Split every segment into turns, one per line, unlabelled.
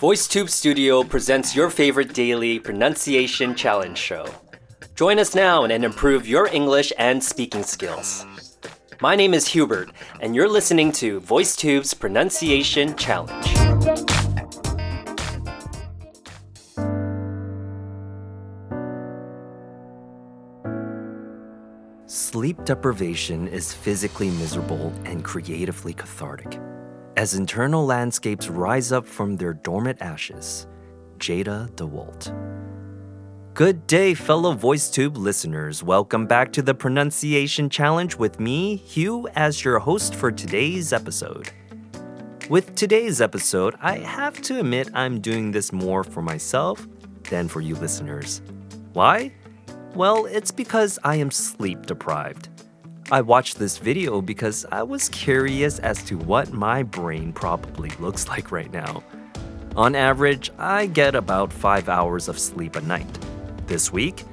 VoiceTube Studio presents your favorite daily pronunciation challenge show. Join us now and improve your English and speaking skills. My name is Hubert, and you're listening to VoiceTube's Pronunciation Challenge. Sleep deprivation is physically miserable and creatively cathartic. As internal landscapes rise up from their dormant ashes, Jada DeWalt. Good day, fellow VoiceTube listeners. Welcome back to the Pronunciation Challenge with me, Hugh, as your host for today's episode. With today's episode, I have to admit I'm doing this more for myself than for you listeners. Why? Well, it's because I am sleep deprived. I watched this video because I was curious as to what my brain probably looks like right now. On average, I get about 5 hours of sleep a night. This week,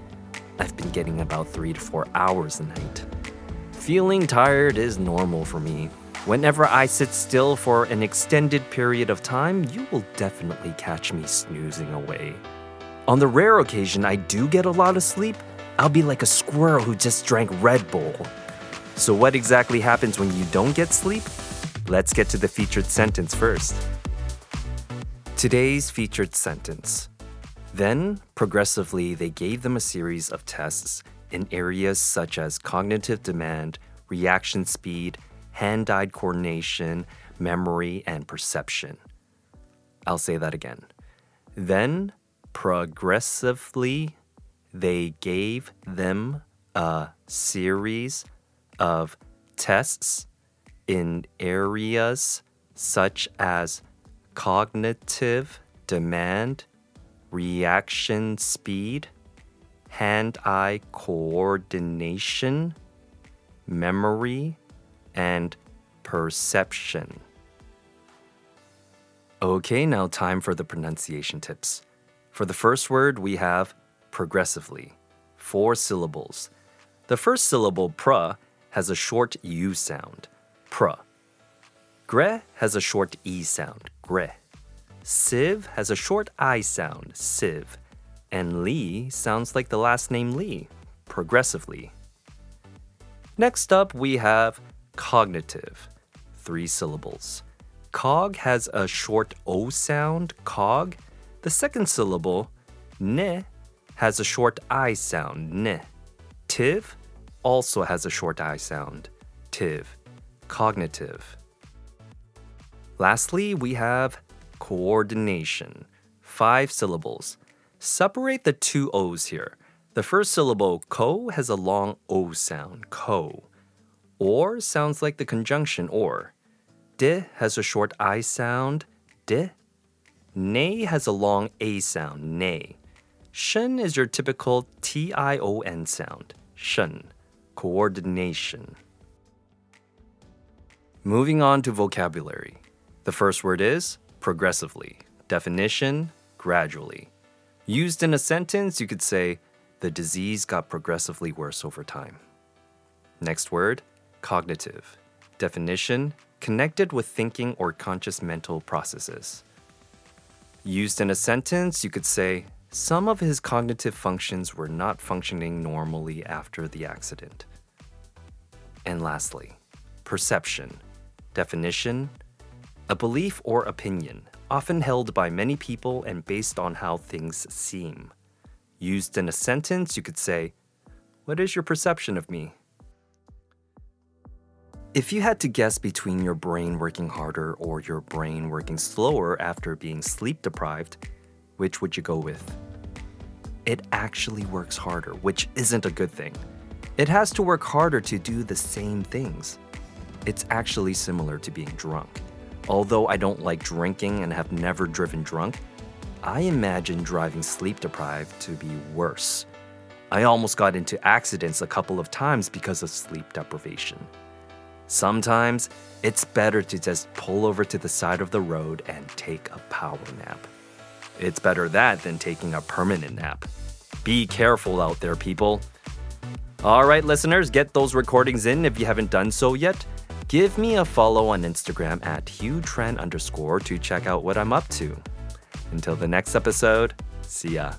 I've been getting about 3 to 4 hours a night. Feeling tired is normal for me. Whenever I sit still for an extended period of time, you will definitely catch me snoozing away. On the rare occasion I do get a lot of sleep, I'll be like a squirrel who just drank Red Bull. So, what exactly happens when you don't get sleep? Let's get to the featured sentence first. Today's featured sentence. Then, progressively, they gave them a series of tests in areas such as cognitive demand, reaction speed, hand eye coordination, memory, and perception. I'll say that again. Then, progressively, they gave them a series of tests in areas such as cognitive demand, reaction speed, hand eye coordination, memory, and perception. Okay, now time for the pronunciation tips. For the first word, we have progressively, four syllables. The first syllable, pra, has a short U sound, pra. Gre has a short E sound, gre. Sieve has a short I sound, sieve. And Lee sounds like the last name Lee, progressively. Next up, we have cognitive, three syllables. Cog has a short O sound, cog. The second syllable, ne, has a short I sound, ne. Tiv also has a short I sound, tiv. Cognitive. Lastly, we have coordination, five syllables. Separate the two O's here. The first syllable, ko, has a long O sound, ko. Or sounds like the conjunction or. De has a short I sound, de. Ne has a long A sound, ne. Shen is your typical T I O N sound, shen. Coordination. Moving on to vocabulary. The first word is progressively. Definition gradually. Used in a sentence, you could say, the disease got progressively worse over time. Next word, cognitive. Definition connected with thinking or conscious mental processes. Used in a sentence, you could say, some of his cognitive functions were not functioning normally after the accident. And lastly, perception. Definition a belief or opinion, often held by many people and based on how things seem. Used in a sentence, you could say, What is your perception of me? If you had to guess between your brain working harder or your brain working slower after being sleep deprived, which would you go with? It actually works harder, which isn't a good thing. It has to work harder to do the same things. It's actually similar to being drunk. Although I don't like drinking and have never driven drunk, I imagine driving sleep deprived to be worse. I almost got into accidents a couple of times because of sleep deprivation. Sometimes it's better to just pull over to the side of the road and take a power nap. It's better that than taking a permanent nap. Be careful out there, people. All right, listeners, get those recordings in if you haven't done so yet. Give me a follow on Instagram at HughTrend underscore to check out what I'm up to. Until the next episode, see ya.